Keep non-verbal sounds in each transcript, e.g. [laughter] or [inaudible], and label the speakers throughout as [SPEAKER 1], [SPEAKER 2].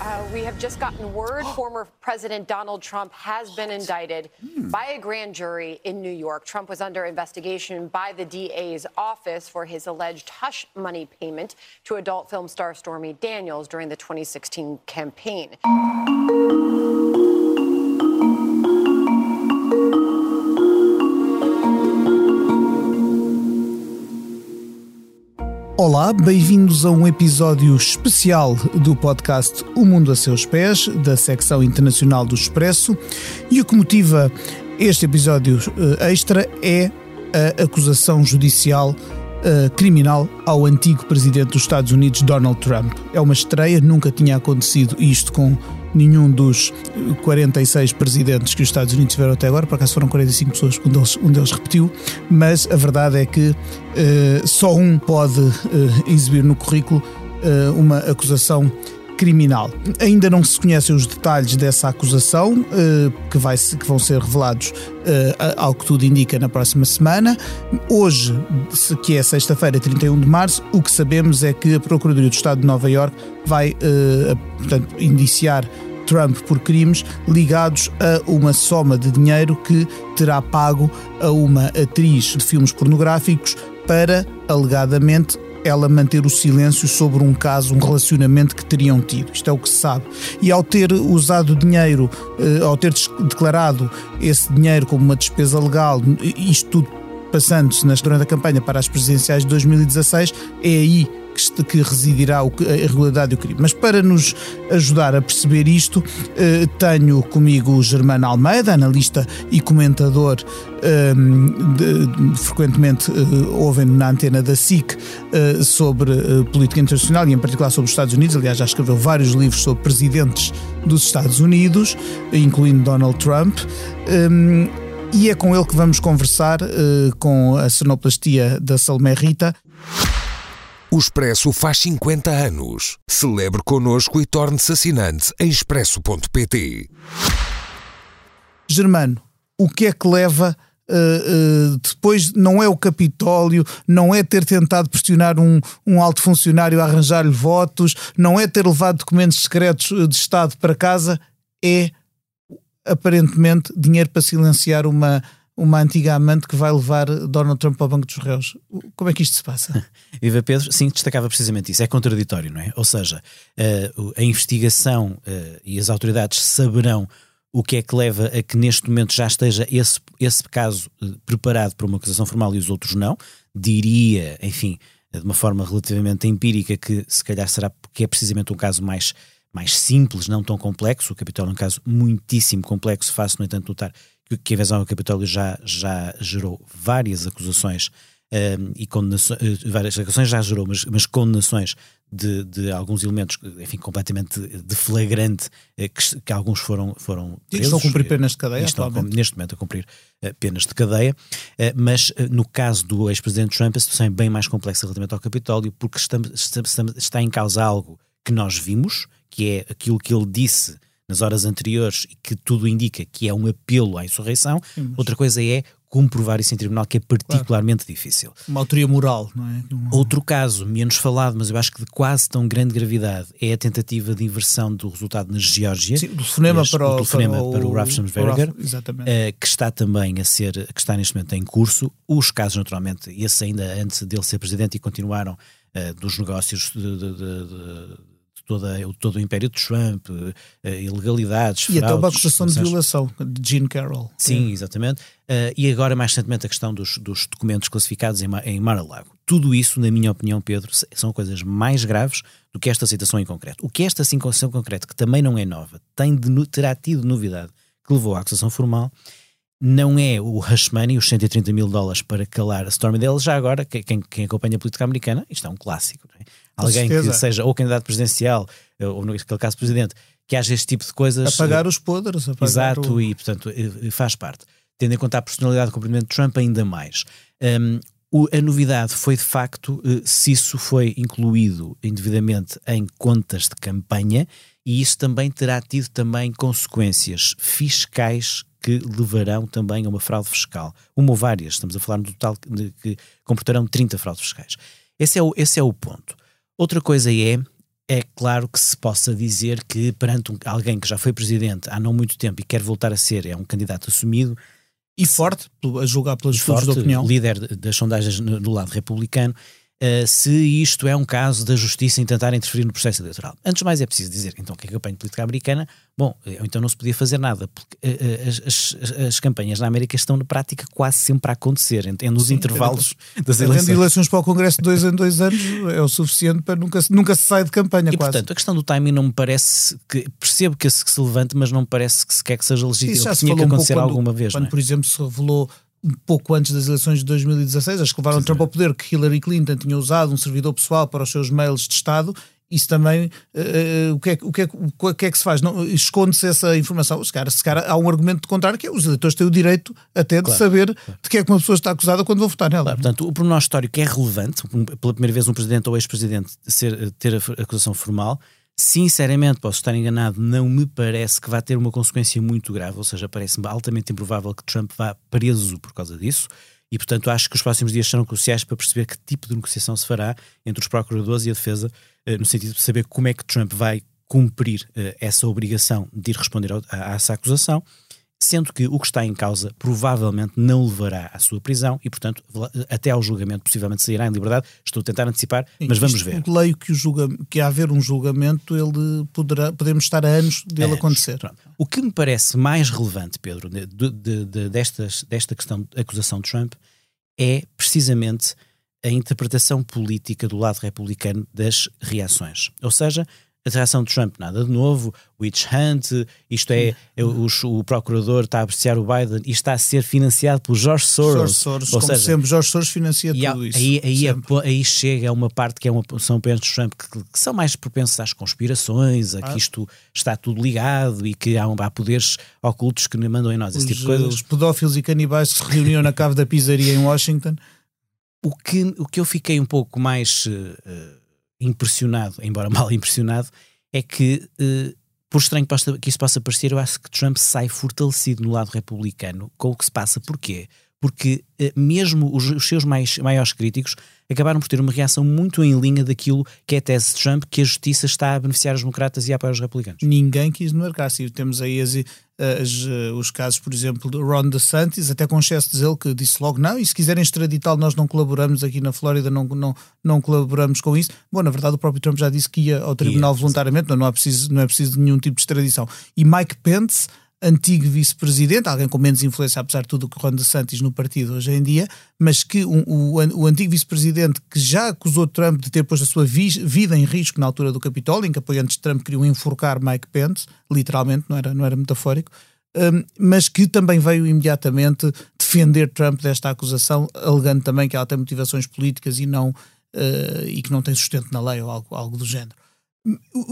[SPEAKER 1] uh, we have just gotten word [gasps] former President Donald Trump has been indicted by a grand jury in New York. Trump was under investigation by the DA's office for his alleged hush money payment to adult film star Stormy Daniels during the 2016 campaign.
[SPEAKER 2] Olá, bem-vindos a um episódio especial do podcast O Mundo a Seus Pés, da secção internacional do Expresso. E o que motiva este episódio eh, extra é a acusação judicial uh, criminal ao antigo presidente dos Estados Unidos, Donald Trump. É uma estreia, nunca tinha acontecido isto com nenhum dos 46 presidentes que os Estados Unidos tiveram até agora, por acaso foram 45 pessoas, um deles, um deles repetiu, mas a verdade é que uh, só um pode uh, exibir no currículo uma acusação criminal. Ainda não se conhecem os detalhes dessa acusação, que, vai, que vão ser revelados, ao que tudo indica, na próxima semana. Hoje, que é sexta-feira, 31 de março, o que sabemos é que a Procuradoria do Estado de Nova York vai, portanto, indiciar Trump por crimes ligados a uma soma de dinheiro que terá pago a uma atriz de filmes pornográficos para, alegadamente, ela manter o silêncio sobre um caso, um relacionamento que teriam tido. Isto é o que se sabe. E ao ter usado dinheiro, eh, ao ter declarado esse dinheiro como uma despesa legal, isto tudo passando-se durante a campanha para as presidenciais de 2016, é aí que, que residirá a irregularidade do crime. Mas para nos ajudar a perceber isto, eh, tenho comigo o Germano Almeida, analista e comentador ehm, de, frequentemente uh, ouvem na antena da SIC uh, sobre política internacional e em particular sobre os Estados Unidos. Aliás, já escreveu vários livros sobre presidentes dos Estados Unidos, incluindo Donald Trump. Um, ehm, e é com ele que vamos conversar com a sonoplastia da Salomé Rita.
[SPEAKER 3] O Expresso faz 50 anos. Celebre connosco e torne-se assinante em expresso.pt.
[SPEAKER 2] Germano, o que é que leva Uh, uh, depois não é o Capitólio, não é ter tentado pressionar um, um alto funcionário a arranjar-lhe votos, não é ter levado documentos secretos de Estado para casa, é aparentemente dinheiro para silenciar uma, uma antiga amante que vai levar Donald Trump ao banco dos réus. Como é que isto se passa? [laughs]
[SPEAKER 4] Viva Pedro, sim, destacava precisamente isso. É contraditório, não é? Ou seja, uh, a investigação uh, e as autoridades saberão o que é que leva a que neste momento já esteja esse, esse caso uh, preparado para uma acusação formal e os outros não. Diria, enfim, de uma forma relativamente empírica, que se calhar será porque é precisamente um caso mais mais simples, não tão complexo. O Capitólio é um caso muitíssimo complexo, faço, no entanto, notar que a invasão ao Capitólio já, já gerou várias acusações um, e condenações, eh, várias acusações já gerou, mas, mas condenações de, de, alguns elementos, enfim, completamente de flagrante, eh, que, que alguns foram, foram
[SPEAKER 2] presos. estão a cumprir penas de cadeia,
[SPEAKER 4] estão neste momento a cumprir uh, penas de cadeia, mas no caso do ex-presidente Trump a situação é bem mais complexa relativamente ao Capitólio, porque está, está, está em causa algo que nós vimos, que é aquilo que ele disse nas horas anteriores e que tudo indica que é um apelo à insurreição. Sim, Outra coisa é comprovar isso em tribunal, que é particularmente claro. difícil.
[SPEAKER 2] Uma autoria moral, não é?
[SPEAKER 4] Uma... Outro caso, menos falado, mas eu acho que de quase tão grande gravidade, é a tentativa de inversão do resultado na Geórgia.
[SPEAKER 2] Sim, do fonema para, o,
[SPEAKER 4] para, o, para o Rafshamsberger, uh, que está também a ser, que está neste momento em curso. Os casos, naturalmente, esse ainda antes dele ser presidente e continuaram uh, dos negócios de, de, de toda, todo o império de Trump, uh, ilegalidades,
[SPEAKER 2] E fraudes, até uma acusação de violação de Gene Carroll.
[SPEAKER 4] Sim, é. exatamente. Uh, e agora, mais recentemente, a questão dos, dos documentos classificados em, em Mar-a-Lago. Tudo isso, na minha opinião, Pedro, são coisas mais graves do que esta citação em concreto. O que esta citação em concreto, que também não é nova, tem de, terá tido novidade que levou à acusação formal, não é o hush money, os 130 mil dólares para calar a Stormy Daniels, já agora, quem, quem acompanha a política americana, isto é um clássico. É? Alguém que seja ou candidato presidencial, ou naquele caso presidente, que haja este tipo de coisas.
[SPEAKER 2] Apagar os podres. Apagar
[SPEAKER 4] exato,
[SPEAKER 2] o...
[SPEAKER 4] e portanto faz parte. Tendo em conta a personalidade do cumprimento de Trump, ainda mais. Um, o, a novidade foi de facto se isso foi incluído indevidamente em contas de campanha e isso também terá tido também consequências fiscais que levarão também a uma fraude fiscal. Uma ou várias, estamos a falar no total de, que comportarão 30 fraudes fiscais. Esse é o, esse é o ponto. Outra coisa é é claro que se possa dizer que perante um, alguém que já foi presidente há não muito tempo e quer voltar a ser, é um candidato assumido.
[SPEAKER 2] E forte, a julgar pelos estudos de opinião.
[SPEAKER 4] líder das sondagens no, no lado republicano, uh, se isto é um caso da justiça em tentar interferir no processo eleitoral. Antes de mais é preciso dizer, então, que a campanha política americana, bom, então não se podia fazer nada, porque uh, as, as, as, campanhas na América estão na prática quase sempre a acontecer, é nos Sim, intervalos é, das eleições.
[SPEAKER 2] eleições para o Congresso de dois em dois anos é o suficiente para nunca, nunca se sair de campanha
[SPEAKER 4] e,
[SPEAKER 2] quase.
[SPEAKER 4] portanto, a questão do timing não me parece que, percebo que se, que se levante, mas não me parece que sequer que seja legítimo, Isso já que tinha que acontecer um alguma vez.
[SPEAKER 2] Quando,
[SPEAKER 4] é?
[SPEAKER 2] por exemplo, se revelou um pouco antes das eleições de 2016, as que levaram Trump ao poder, que Hillary Clinton tinha usado um servidor pessoal para os seus mails de Estado, isso também, uh, o, que é, o, que é, o que é que se faz? Esconde-se essa informação. Se calhar, se há um argumento de contrário que é os eleitores têm o direito até de claro, saber claro. de que é que uma pessoa está acusada quando vão votar nela.
[SPEAKER 4] Claro, portanto, o pormenor histórico é relevante, pela primeira vez um presidente ou ex-presidente ter a acusação formal, Sinceramente, posso estar enganado, não me parece que vá ter uma consequência muito grave, ou seja, parece-me altamente improvável que Trump vá preso por causa disso. E, portanto, acho que os próximos dias serão cruciais para perceber que tipo de negociação se fará entre os procuradores e a defesa, eh, no sentido de saber como é que Trump vai cumprir eh, essa obrigação de ir responder a essa acusação sendo que o que está em causa provavelmente não levará à sua prisão e, portanto, até ao julgamento possivelmente sairá em liberdade. Estou a tentar antecipar, Sim, mas vamos ver.
[SPEAKER 2] Leio que, o julga, que a haver um julgamento, ele poderá, podemos estar a anos dele anos. acontecer. Pronto.
[SPEAKER 4] O que me parece mais relevante, Pedro, de, de, de, destas, desta questão de acusação de Trump é precisamente a interpretação política do lado republicano das reações. Ou seja, a reação de Trump, nada de novo, witch hunt, isto é, é o, o, procurador está a apreciar o Biden e está a ser financiado por George Soros.
[SPEAKER 2] George Soros, ou como seja, sempre, George Soros financia tudo isso.
[SPEAKER 4] Aí, aí, é, aí, chega a uma parte que é uma, são apenas de Trump que, que, são mais propensos às conspirações, a ah. que isto está tudo ligado e que há, há poderes ocultos que mandam em nós, esse
[SPEAKER 2] os,
[SPEAKER 4] tipo de coisas.
[SPEAKER 2] Os pedófilos e canibais que se reuniam na cave da pizzaria em Washington.
[SPEAKER 4] O que, o que eu fiquei um pouco mais... Uh, impressionado, embora [laughs] mal impressionado, é que, uh, por estranho que isso possa parecer, eu acho que Trump sai fortalecido no lado republicano com o que se passa. Porquê? Porque uh, mesmo os, os, seus mais, maiores críticos acabaram por ter uma reação muito em linha daquilo que é a tese de Trump, que a justiça está a beneficiar os democratas e a apoiar os republicanos.
[SPEAKER 2] Ninguém quis marcar. Se temos aí as, as, eh, os casos, por exemplo, de Ron DeSantis, até com excesso de ele, que disse logo não, e se quiserem extraditá-lo, nós não colaboramos aqui na Flórida, não, não, não colaboramos com isso. Bom, na verdade, o próprio Trump já disse que ia ao tribunal yeah, voluntariamente, não, não, é preciso, não é preciso de nenhum tipo de extradição. E Mike Pence antigo vice-presidente, alguém com menos influência, apesar de tudo, que Ron DeSantis no partido hoje em dia, mas que o, o, o antigo vice-presidente que já acusou Trump de ter posto a sua vi, vida em risco na altura do Capitólio, em que apoiantes de Trump queriam enforcar Mike Pence, literalmente, não era, não era metafórico, um, mas que também veio imediatamente defender Trump desta acusação, alegando também que ela tem motivações políticas e não uh, e que não tem sustento na lei ou algo, algo do género.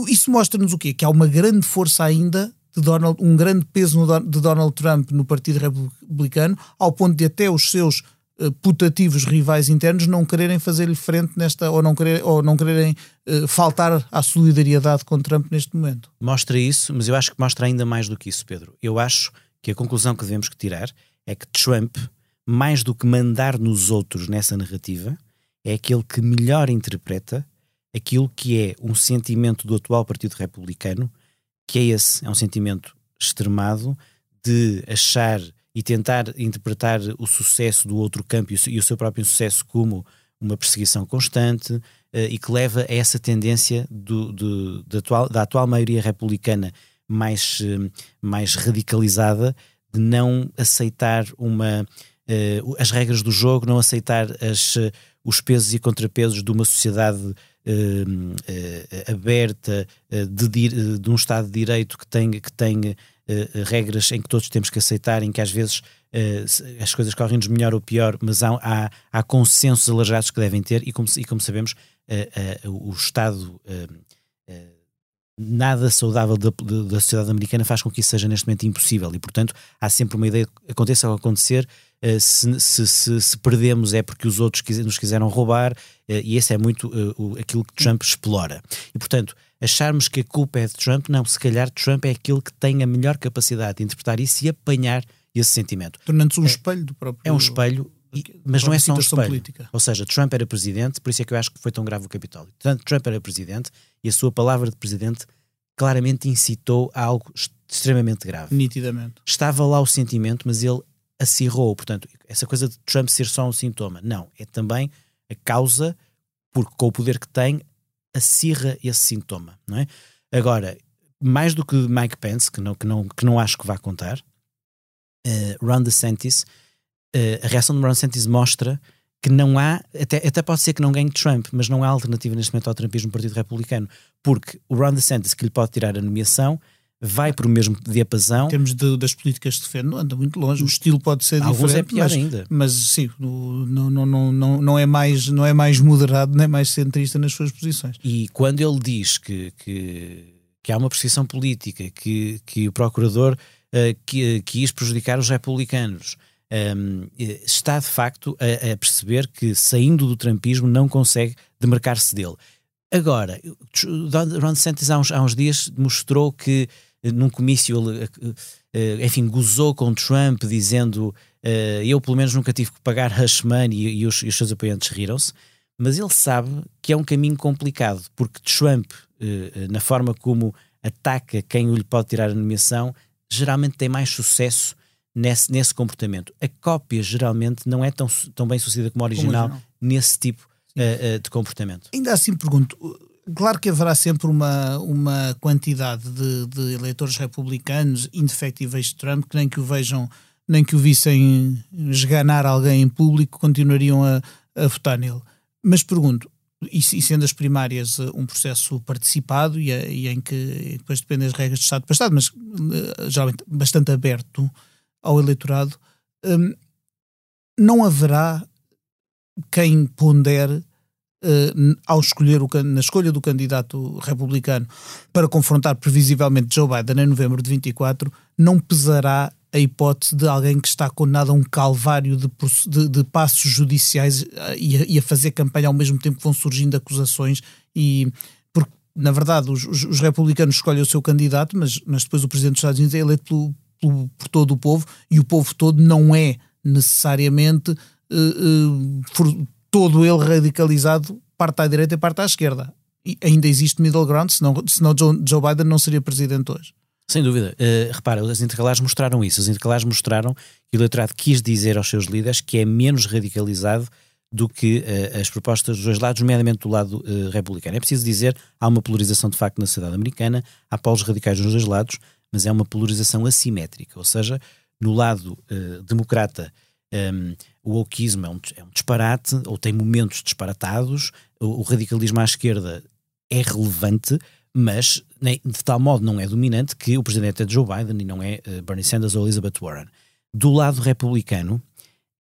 [SPEAKER 2] Isso mostra-nos o quê? Que há uma grande força ainda de Donald, um grande peso de Donald Trump no Partido Republicano, ao ponto de até os seus uh, putativos rivais internos não quererem fazer-lhe frente nesta, ou não, querer, ou não quererem uh, faltar à solidariedade com Trump neste momento.
[SPEAKER 4] Mostra isso, mas eu acho que mostra ainda mais do que isso, Pedro. Eu acho que a conclusão que devemos tirar é que Trump, mais do que mandar nos outros nessa narrativa, é aquele que melhor interpreta aquilo que é um sentimento do atual Partido Republicano que é esse, é um sentimento extremado de achar e tentar interpretar o sucesso do outro campo e o seu próprio sucesso como uma perseguição constante uh, e que leva a essa tendência do, do, da, atual, da atual maioria republicana mais, uh, mais radicalizada de não aceitar uma, uh, as regras do jogo, não aceitar as, os pesos e contrapesos de uma sociedade aberta, uh, de, de, um Estado de Direito que tem, que tem regras em que todos temos que aceitar, em que às vezes as coisas correm-nos melhor ou pior, mas há, há, há consensos alargados que devem ter, e como, e como sabemos, o Estado nada saudável da, da, sociedade americana faz com que isso seja neste momento impossível. E portanto há sempre uma ideia aconteça ao acontecer uh, se, se, se, se, perdemos é porque os outros nos quiseram roubar uh, e esse é muito uh, aquilo que Trump explora. E portanto acharmos que a culpa é de Trump não, se calhar Trump é aquele que tem a melhor capacidade de interpretar isso e apanhar esse sentimento.
[SPEAKER 2] Tornando-se um espelho do próprio
[SPEAKER 4] é um espelho
[SPEAKER 2] porque
[SPEAKER 4] mas não é só um espelho.
[SPEAKER 2] política.
[SPEAKER 4] Ou seja, Trump era presidente, por isso é que eu acho que foi tão grave o Capitólio. Portanto, Trump era presidente e a sua palavra de presidente claramente incitou a algo extremamente grave.
[SPEAKER 2] Nitidamente.
[SPEAKER 4] Estava lá o sentimento, mas ele acirrou. Portanto, essa coisa de Trump ser só um sintoma. Não, é também a causa, porque com o poder que tem, acirra esse sintoma. Não é? Agora, mais do que Mike Pence, que não, que não, que não acho que vá contar, eh, Ron DeSantis, a reação de Ron DeSantis mostra que não há, até, até pode ser que não ganhe Trump, mas não há alternativa neste momento ao trumpismo no Partido Republicano, porque o Ron DeSantis, que lhe pode tirar a nomeação, vai para o mesmo diapasão,
[SPEAKER 2] Em termos de- das políticas de defende, não anda muito longe. O estilo pode ser
[SPEAKER 4] alguns é
[SPEAKER 2] diferente,
[SPEAKER 4] pior
[SPEAKER 2] mas,
[SPEAKER 4] ainda.
[SPEAKER 2] mas sim, não, não, não, não, é mais, não é mais moderado, nem mais centrista nas suas posições.
[SPEAKER 4] E quando ele diz que, que, que há uma perseguição política, que, que o procurador eh, que, quis prejudicar os republicanos, ehm, eh, está de facto a, a perceber que saindo do trumpismo não consegue demarcar-se dele. Agora, Ron DeSantis há uns, há uns dias mostrou que eh, num comício eh, enfim, gozou com Trump dizendo eu pelo menos nunca tive que pagar hush money e, os, e os seus apoiantes riram-se mas ele sabe que é um caminho complicado, porque Trump, na forma como ataca quem lhe pode tirar a nomeação, geralmente tem mais sucesso nesse, nesse comportamento. A cópia geralmente não é tão, tão bem sucedida como a original,
[SPEAKER 2] original.
[SPEAKER 4] nesse tipo eh, eh, de comportamento.
[SPEAKER 2] Ainda assim pergunto, claro que haverá sempre uma, uma quantidade de, de eleitores republicanos indefectíveis de Trump que nem que o vejam, nem que o vissem esganar alguém em público, continuariam a, a votar nele. Mas pergunto, e, e sendo as primárias eh, um processo participado e, a- e em que e depois depende das regras de Estado para Estado, mas geralmente bastante aberto ao eleitorado, hum, não haverá quem pondere n- ao escolher o, na escolha do candidato republicano para confrontar previsivelmente Joe Biden em novembro de 24, não pesará a hipótese de alguém que está condenado a um calvário de, de- de passos judiciais eh, e a, e a fazer campanha ao mesmo tempo que vão surgindo acusações e porque na verdade os, os- os republicanos escolhem o seu candidato, mas, mas depois o presidente dos Estados Unidos é eleito pelo- por todo o povo e o povo todo não é necessariamente for- todo ele radicalizado, parte à direita e parte à esquerda. E ainda existe middle ground, senão, senão Joe, Joe Biden não seria presidente hoje.
[SPEAKER 4] Sem dúvida. Uh, repara, as intercalares mostraram isso. As intercalares mostraram que o eleitorado quis dizer aos seus líderes que é menos radicalizado do que uh, as propostas dos dois lados, nomeadamente do lado uh, republicano. É preciso dizer, há uma polarização de facto na sociedade americana, há polos radicais dos dois lados, mas é uma polarização assimétrica, ou seja, no lado uh, democrata um, o wokeismo é um, é um, disparate, ou tem momentos disparatados, o, o radicalismo à esquerda é relevante, mas de tal modo não é dominante que o presidente é Joe Biden e não é uh, Bernie Sanders ou Elizabeth Warren. Do lado republicano, uh,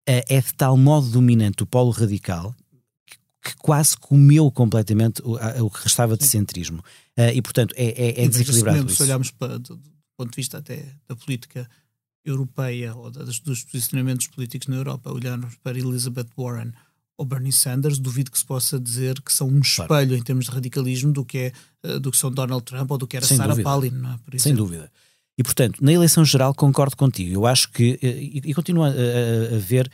[SPEAKER 4] é de tal modo dominante o polo radical que, que quase comeu completamente o, a, o que restava de centrismo. Uh, e, portanto, é, é, é desequilibrado.
[SPEAKER 2] Se olharmos para, ponto de vista até da política europeia ou das, dos posicionamentos políticos na Europa, olharmos para Elizabeth Warren ou Bernie Sanders, duvido que se possa dizer que são um espelho claro. em termos de radicalismo do que, é, do que são Donald Trump ou do que era
[SPEAKER 4] Sem
[SPEAKER 2] Sarah
[SPEAKER 4] dúvida.
[SPEAKER 2] Palin. Não é?
[SPEAKER 4] Sem dúvida. E, portanto, na eleição geral concordo contigo. Eu acho que, e, e continuo a, a, a, ver,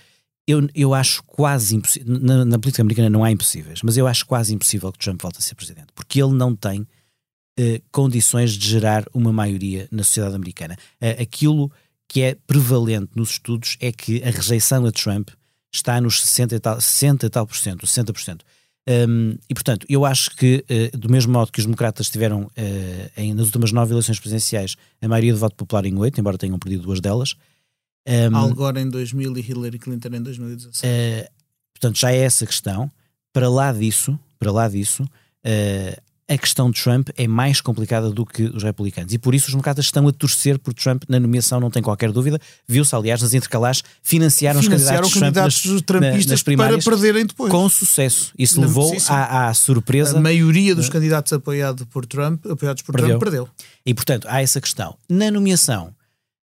[SPEAKER 4] eu, eu acho quase impossível, na, na, política americana não há impossíveis, mas eu acho quase impossível que Trump volte a ser presidente, porque ele não tem uh, condições de gerar uma maioria na sociedade americana. Uh, aquilo que é prevalente nos estudos é que a rejeição a Trump está nos 60 e tal, 60 e tal por cento, 60%. Um, e, portanto, eu acho que, uh, do mesmo modo que os democratas tiveram, uh, em, nas últimas nove eleições presidenciais, a maioria de voto popular em oito, embora tenham perdido duas delas.
[SPEAKER 2] Um, Al Gore em 2000 e Hillary Clinton em 2016.
[SPEAKER 4] Uh, portanto, já é essa questão. Para lá disso, para lá disso, a questão de Trump é mais complicada do que os republicanos. E por isso os democratas estão a torcer por Trump na nomeação, não tem qualquer dúvida. Viu-se, aliás, nas intercalares, financiaram,
[SPEAKER 2] financiaram
[SPEAKER 4] os candidatos,
[SPEAKER 2] candidatos Trump nas, nas primárias para perderem depois.
[SPEAKER 4] Com sucesso. Isso não, levou à, à, surpresa.
[SPEAKER 2] A maioria dos candidatos apoiado por Trump, apoiados por
[SPEAKER 4] perdeu.
[SPEAKER 2] Trump perdeu.
[SPEAKER 4] E, portanto, há essa questão. Na nomeação,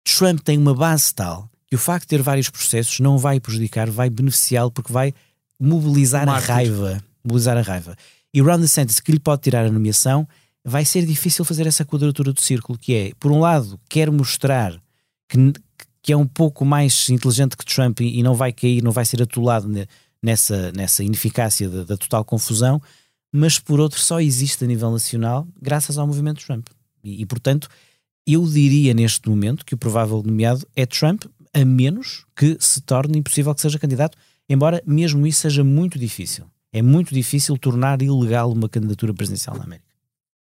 [SPEAKER 4] Trump tem uma base tal que o facto de ter vários processos não vai prejudicar, vai beneficiá-lo porque vai mobilizar a raiva. Mobilizar a raiva. E Ron DeSantis, que lhe pode tirar a nomeação, vai ser difícil fazer essa quadratura do círculo, que é, por um lado, quer mostrar que, que é um pouco mais inteligente que Trump e, não vai cair, não vai ser atolado ne, nessa, nessa ineficácia da, da, total confusão, mas por outro só existe a nível nacional graças ao movimento Trump. E, e portanto, eu diria neste momento que o provável nomeado é Trump, a menos que se torne impossível que seja candidato, embora mesmo isso seja muito difícil. É muito difícil tornar ilegal uma candidatura presidencial na América.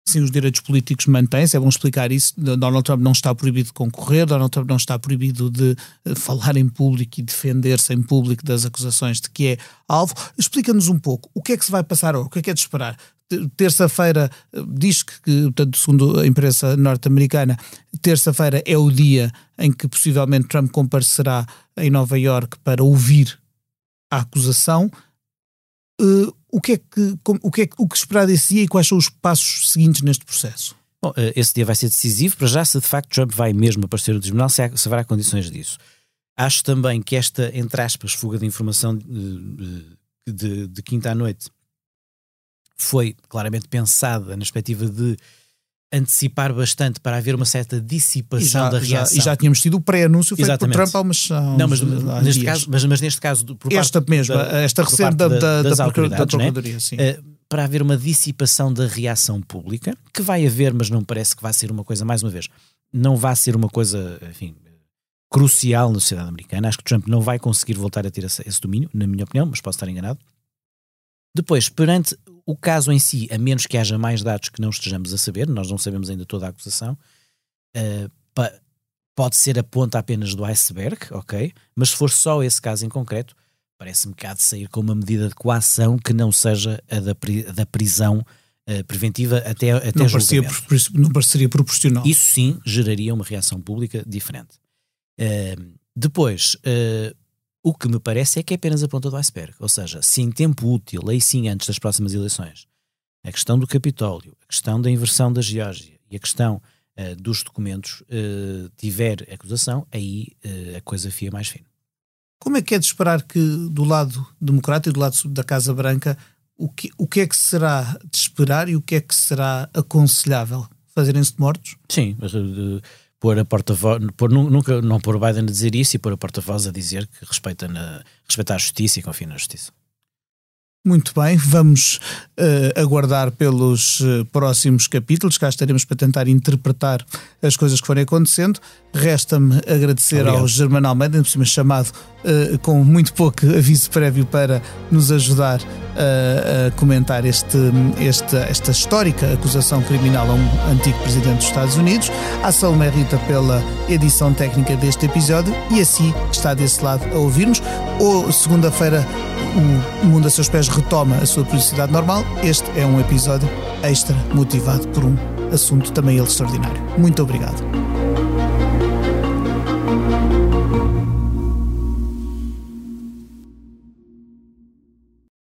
[SPEAKER 2] Sim, os direitos políticos mantêm-se, é bom explicar isso. Donald Trump não está proibido de concorrer, Donald Trump não está proibido de eh, falar em público e defender-se em público das acusações de que é alvo. Explica-nos um pouco o que é que se vai passar, o que é que é de esperar. Terça-feira, eh, diz que, portanto, segundo a imprensa norte-americana, terça-feira é o dia em que possivelmente Trump comparecerá em Nova York para ouvir a acusação. Uh, o que é que, o que, é, o que esperar desse dia e quais são os passos seguintes neste processo?
[SPEAKER 4] Bom, uh, esse dia vai ser decisivo para já se de facto Trump vai mesmo aparecer no tribunal, se, há, se haverá condições disso. Acho também que esta, entre aspas, fuga de informação de, de, de quinta à noite foi claramente pensada na perspectiva de antecipar bastante para haver uma certa dissipação
[SPEAKER 2] já,
[SPEAKER 4] da reação.
[SPEAKER 2] Já, e já tínhamos tido o pré-anúncio feito Exatamente. por Trump há umas Não,
[SPEAKER 4] mas, neste caso, mas, mas, neste caso,
[SPEAKER 2] por esta mesma, da, esta recente da, da, das da, da Procuradoria, né? sim. Uh,
[SPEAKER 4] para haver uma dissipação da reação pública, que vai haver, mas não parece que vai ser uma coisa, mais uma vez, não vai ser uma coisa, enfim, crucial na sociedade americana. Acho que Trump não vai conseguir voltar a ter esse, esse domínio, na minha opinião, mas posso estar enganado. Depois, perante o caso em si, a menos que haja mais dados que não estejamos a saber, nós não sabemos ainda toda a acusação, uh, pode ser a ponta apenas do iceberg, ok? Mas se for só esse caso em concreto, parece-me que há de sair com uma medida de coação que não seja a da, da prisão uh, preventiva até, até
[SPEAKER 2] não, parecia, não pareceria proporcional.
[SPEAKER 4] Isso sim geraria uma reação pública diferente. Uh, depois, uh, o que me parece é que é apenas a ponta do iceberg. Ou seja, se em tempo útil, aí sim antes das próximas eleições, a questão do Capitólio, a questão da inversão da Geórgia e a questão uh, dos documentos uh, tiver acusação, aí uh, a coisa fia mais fina.
[SPEAKER 2] Como é que é de esperar que do lado democrata e do lado da Casa Branca o que, o que é que será de esperar e o que é que será aconselhável? Fazerem-se de mortos?
[SPEAKER 4] Sim, mas pôr a porta-voz, nunca, não pôr o Biden a dizer isso e pôr a porta-voz a dizer que respeita, na, respeita a justiça e confia na justiça.
[SPEAKER 2] Muito bem, vamos uh, aguardar pelos uh, próximos capítulos, cá estaremos para tentar interpretar as coisas que forem acontecendo. Resta-me agradecer Obrigado. ao Germano Almeida, por cima chamado uh, com muito pouco [laughs] aviso prévio para nos ajudar a comentar este, este, esta histórica acusação criminal a um antigo presidente dos Estados Unidos, à Salomé Rita pela edição técnica deste episódio e assim que está desse lado a ouvirmos. Ou segunda-feira o Mundo a Seus Pés retoma a sua publicidade normal. Este é um episódio extra motivado por um assunto também ele extraordinário. Muito obrigado.